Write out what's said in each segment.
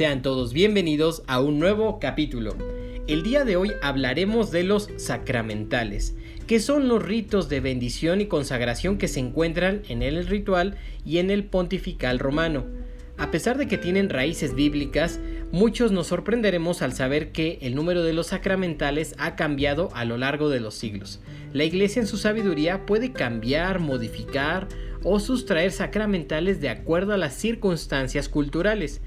Sean todos bienvenidos a un nuevo capítulo. El día de hoy hablaremos de los sacramentales, que son los ritos de bendición y consagración que se encuentran en el ritual y en el pontifical romano. A pesar de que tienen raíces bíblicas, muchos nos sorprenderemos al saber que el número de los sacramentales ha cambiado a lo largo de los siglos. La Iglesia en su sabiduría puede cambiar, modificar o sustraer sacramentales de acuerdo a las circunstancias culturales.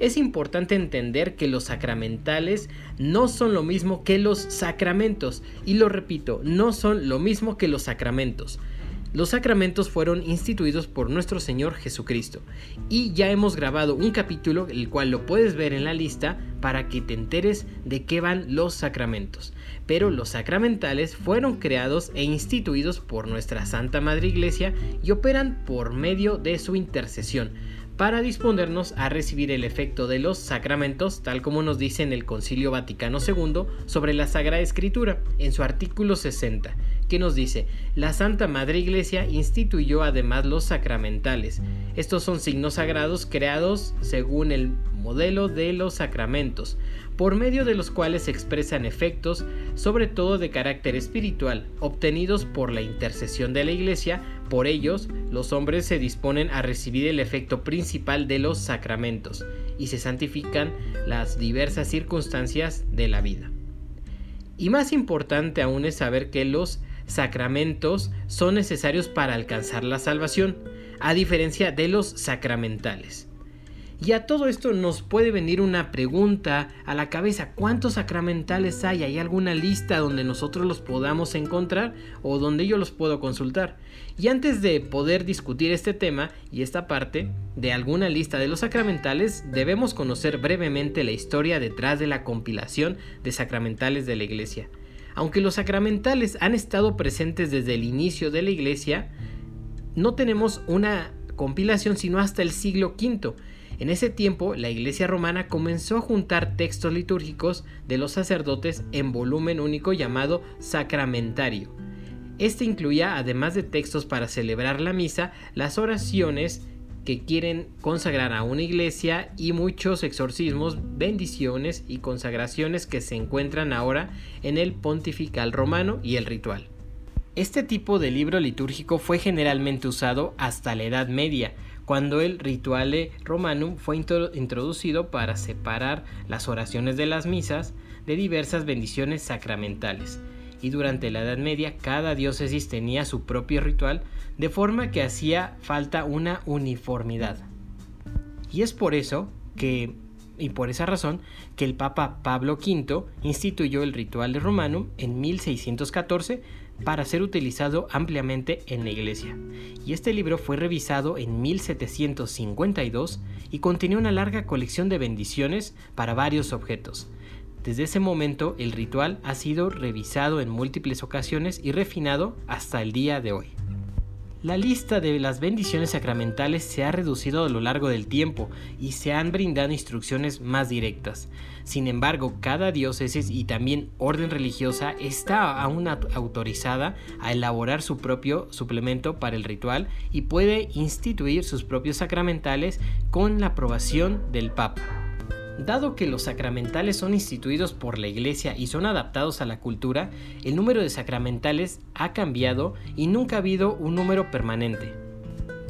Es importante entender que los sacramentales no son lo mismo que los sacramentos, y lo repito, no son lo mismo que los sacramentos. Los sacramentos fueron instituidos por nuestro Señor Jesucristo y ya hemos grabado un capítulo, el cual lo puedes ver en la lista para que te enteres de qué van los sacramentos. Pero los sacramentales fueron creados e instituidos por nuestra Santa Madre Iglesia y operan por medio de su intercesión para disponernos a recibir el efecto de los sacramentos, tal como nos dice en el Concilio Vaticano II sobre la Sagrada Escritura, en su artículo 60, que nos dice, la Santa Madre Iglesia instituyó además los sacramentales. Estos son signos sagrados creados según el modelo de los sacramentos, por medio de los cuales se expresan efectos, sobre todo de carácter espiritual, obtenidos por la intercesión de la Iglesia. Por ellos, los hombres se disponen a recibir el efecto principal de los sacramentos y se santifican las diversas circunstancias de la vida. Y más importante aún es saber que los sacramentos son necesarios para alcanzar la salvación, a diferencia de los sacramentales. Y a todo esto nos puede venir una pregunta a la cabeza, ¿cuántos sacramentales hay? ¿Hay alguna lista donde nosotros los podamos encontrar o donde yo los puedo consultar? Y antes de poder discutir este tema y esta parte de alguna lista de los sacramentales, debemos conocer brevemente la historia detrás de la compilación de sacramentales de la Iglesia. Aunque los sacramentales han estado presentes desde el inicio de la Iglesia, no tenemos una compilación sino hasta el siglo V en ese tiempo, la Iglesia romana comenzó a juntar textos litúrgicos de los sacerdotes en volumen único llamado sacramentario. Este incluía, además de textos para celebrar la misa, las oraciones que quieren consagrar a una iglesia y muchos exorcismos, bendiciones y consagraciones que se encuentran ahora en el pontifical romano y el ritual. Este tipo de libro litúrgico fue generalmente usado hasta la Edad Media, cuando el rituale romanum fue introducido para separar las oraciones de las misas de diversas bendiciones sacramentales. Y durante la Edad Media cada diócesis tenía su propio ritual, de forma que hacía falta una uniformidad. Y es por eso que, y por esa razón, que el Papa Pablo V instituyó el ritual de Romanum en 1614 para ser utilizado ampliamente en la iglesia. Y este libro fue revisado en 1752 y contenía una larga colección de bendiciones para varios objetos. Desde ese momento el ritual ha sido revisado en múltiples ocasiones y refinado hasta el día de hoy. La lista de las bendiciones sacramentales se ha reducido a lo largo del tiempo y se han brindado instrucciones más directas. Sin embargo, cada diócesis y también orden religiosa está aún autorizada a elaborar su propio suplemento para el ritual y puede instituir sus propios sacramentales con la aprobación del Papa. Dado que los sacramentales son instituidos por la Iglesia y son adaptados a la cultura, el número de sacramentales ha cambiado y nunca ha habido un número permanente.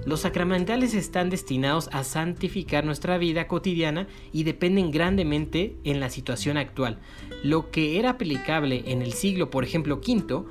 Los sacramentales están destinados a santificar nuestra vida cotidiana y dependen grandemente en la situación actual. Lo que era aplicable en el siglo, por ejemplo, V,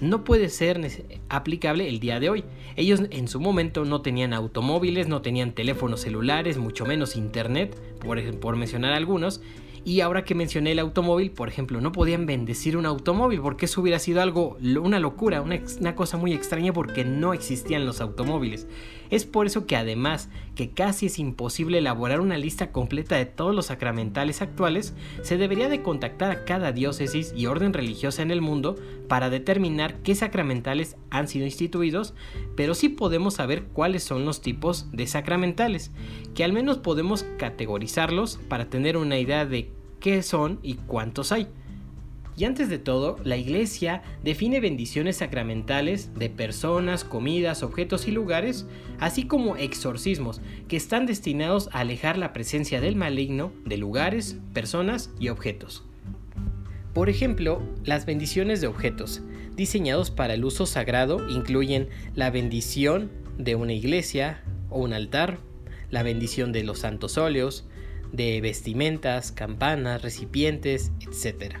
no puede ser aplicable el día de hoy. Ellos en su momento no tenían automóviles, no tenían teléfonos celulares, mucho menos internet, por, por mencionar algunos, y ahora que mencioné el automóvil, por ejemplo, no podían bendecir un automóvil porque eso hubiera sido algo, una locura, una, cosa muy extraña porque no existían los automóviles. Es por eso que además que casi es imposible elaborar una lista completa de todos los sacramentales actuales, se debería de contactar a cada diócesis y orden religiosa en el mundo para determinar qué sacramentales han sido instituidos, pero sí podemos saber cuáles son los tipos de sacramentales, que al menos podemos categorizarlos para tener una idea de qué son y cuántos hay. Y antes de todo, la Iglesia define bendiciones sacramentales de personas, comidas, objetos y lugares, así como exorcismos, que están destinados a alejar la presencia del maligno de lugares, personas y objetos. Por ejemplo, las bendiciones de objetos, diseñados para el uso sagrado, incluyen la bendición de una iglesia o un altar, la bendición de los santos óleos, de vestimentas, campanas, recipientes, etc.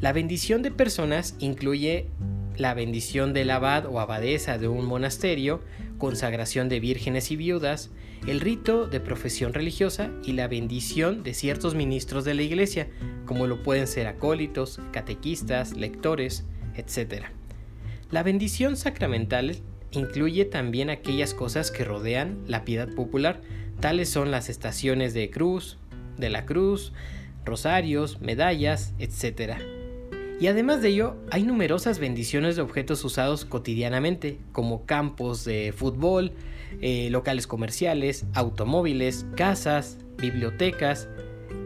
La bendición de personas incluye la bendición del abad o abadesa de un monasterio, consagración de vírgenes y viudas, el rito de profesión religiosa y la bendición de ciertos ministros de la iglesia, como lo pueden ser acólitos, catequistas, lectores, etc. La bendición sacramental incluye también aquellas cosas que rodean la piedad popular, tales son las estaciones de cruz, de la cruz, rosarios, medallas, etc. Y además de ello, hay numerosas bendiciones de objetos usados cotidianamente, como campos de fútbol, eh, locales comerciales, automóviles, casas, bibliotecas,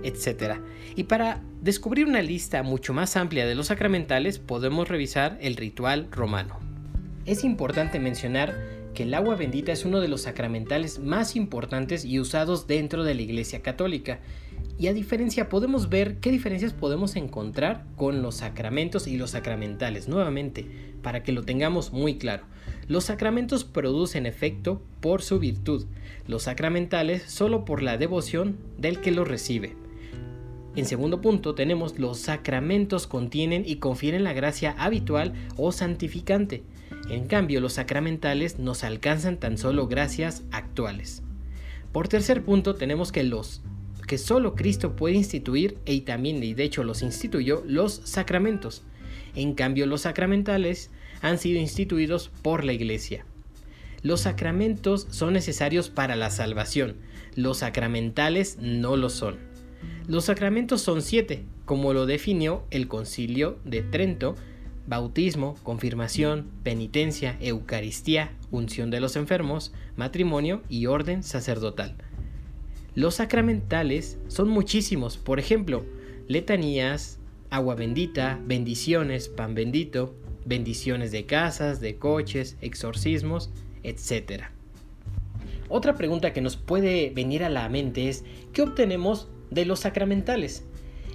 etc. Y para descubrir una lista mucho más amplia de los sacramentales, podemos revisar el ritual romano. Es importante mencionar que el agua bendita es uno de los sacramentales más importantes y usados dentro de la Iglesia Católica. Y a diferencia, podemos ver qué diferencias podemos encontrar con los sacramentos y los sacramentales, nuevamente, para que lo tengamos muy claro. Los sacramentos producen efecto por su virtud, los sacramentales solo por la devoción del que los recibe. En segundo punto tenemos los sacramentos contienen y confieren la gracia habitual o santificante. En cambio, los sacramentales nos alcanzan tan solo gracias actuales. Por tercer punto, tenemos que los que solo Cristo puede instituir y también y de hecho los instituyó los sacramentos. En cambio, los sacramentales han sido instituidos por la Iglesia. Los sacramentos son necesarios para la salvación, los sacramentales no lo son. Los sacramentos son siete, como lo definió el Concilio de Trento bautismo, confirmación, penitencia, Eucaristía, unción de los enfermos, matrimonio y orden sacerdotal. Los sacramentales son muchísimos, por ejemplo, letanías, agua bendita, bendiciones, pan bendito, bendiciones de casas, de coches, exorcismos, etc. Otra pregunta que nos puede venir a la mente es, ¿qué obtenemos de los sacramentales?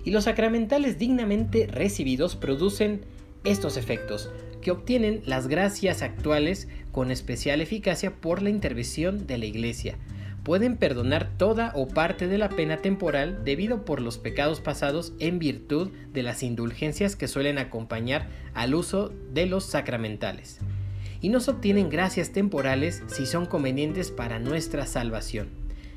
Y los sacramentales dignamente recibidos producen estos efectos, que obtienen las gracias actuales con especial eficacia por la intervención de la Iglesia. Pueden perdonar toda o parte de la pena temporal debido por los pecados pasados en virtud de las indulgencias que suelen acompañar al uso de los sacramentales. Y nos obtienen gracias temporales si son convenientes para nuestra salvación.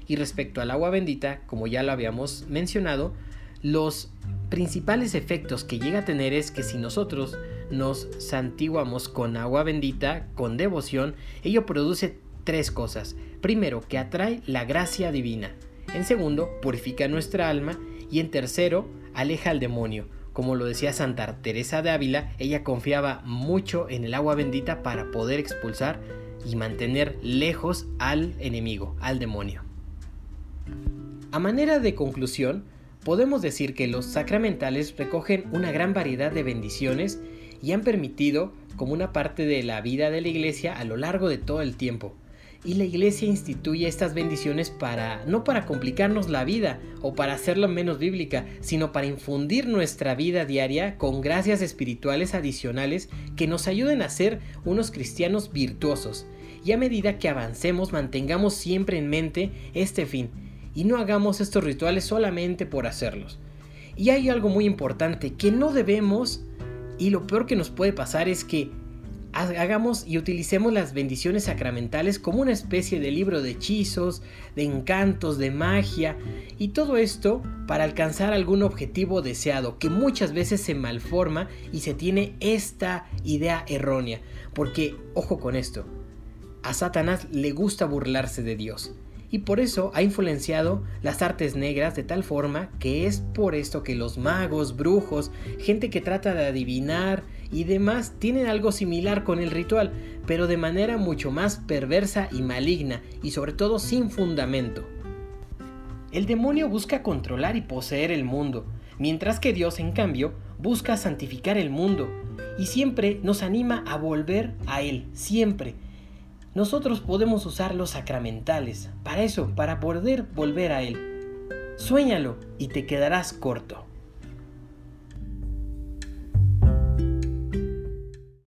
Y respecto al agua bendita, como ya lo habíamos mencionado, los principales efectos que llega a tener es que si nosotros nos santiguamos con agua bendita, con devoción, ello produce tres cosas. Primero, que atrae la gracia divina. En segundo, purifica nuestra alma. Y en tercero, aleja al demonio. Como lo decía Santa Teresa de Ávila, ella confiaba mucho en el agua bendita para poder expulsar y mantener lejos al enemigo, al demonio. A manera de conclusión, podemos decir que los sacramentales recogen una gran variedad de bendiciones y han permitido como una parte de la vida de la iglesia a lo largo de todo el tiempo. Y la iglesia instituye estas bendiciones para no para complicarnos la vida o para hacerla menos bíblica, sino para infundir nuestra vida diaria con gracias espirituales adicionales que nos ayuden a ser unos cristianos virtuosos. Y a medida que avancemos mantengamos siempre en mente este fin, y no hagamos estos rituales solamente por hacerlos. Y hay algo muy importante que no debemos, y lo peor que nos puede pasar es que hagamos y utilicemos las bendiciones sacramentales como una especie de libro de hechizos, de encantos, de magia, y todo esto para alcanzar algún objetivo deseado, que muchas veces se malforma y se tiene esta idea errónea, porque, ojo con esto, a Satanás le gusta burlarse de Dios y por eso ha influenciado las artes negras de tal forma que es por esto que los magos, brujos, gente que trata de adivinar y demás tienen algo similar con el ritual, pero de manera mucho más perversa y maligna y sobre todo sin fundamento. El demonio busca controlar y poseer el mundo, mientras que Dios en cambio busca santificar el mundo y siempre nos anima a volver a Él, siempre. Nosotros podemos usar los sacramentales para eso, para poder volver a Él. Suéñalo y te quedarás corto.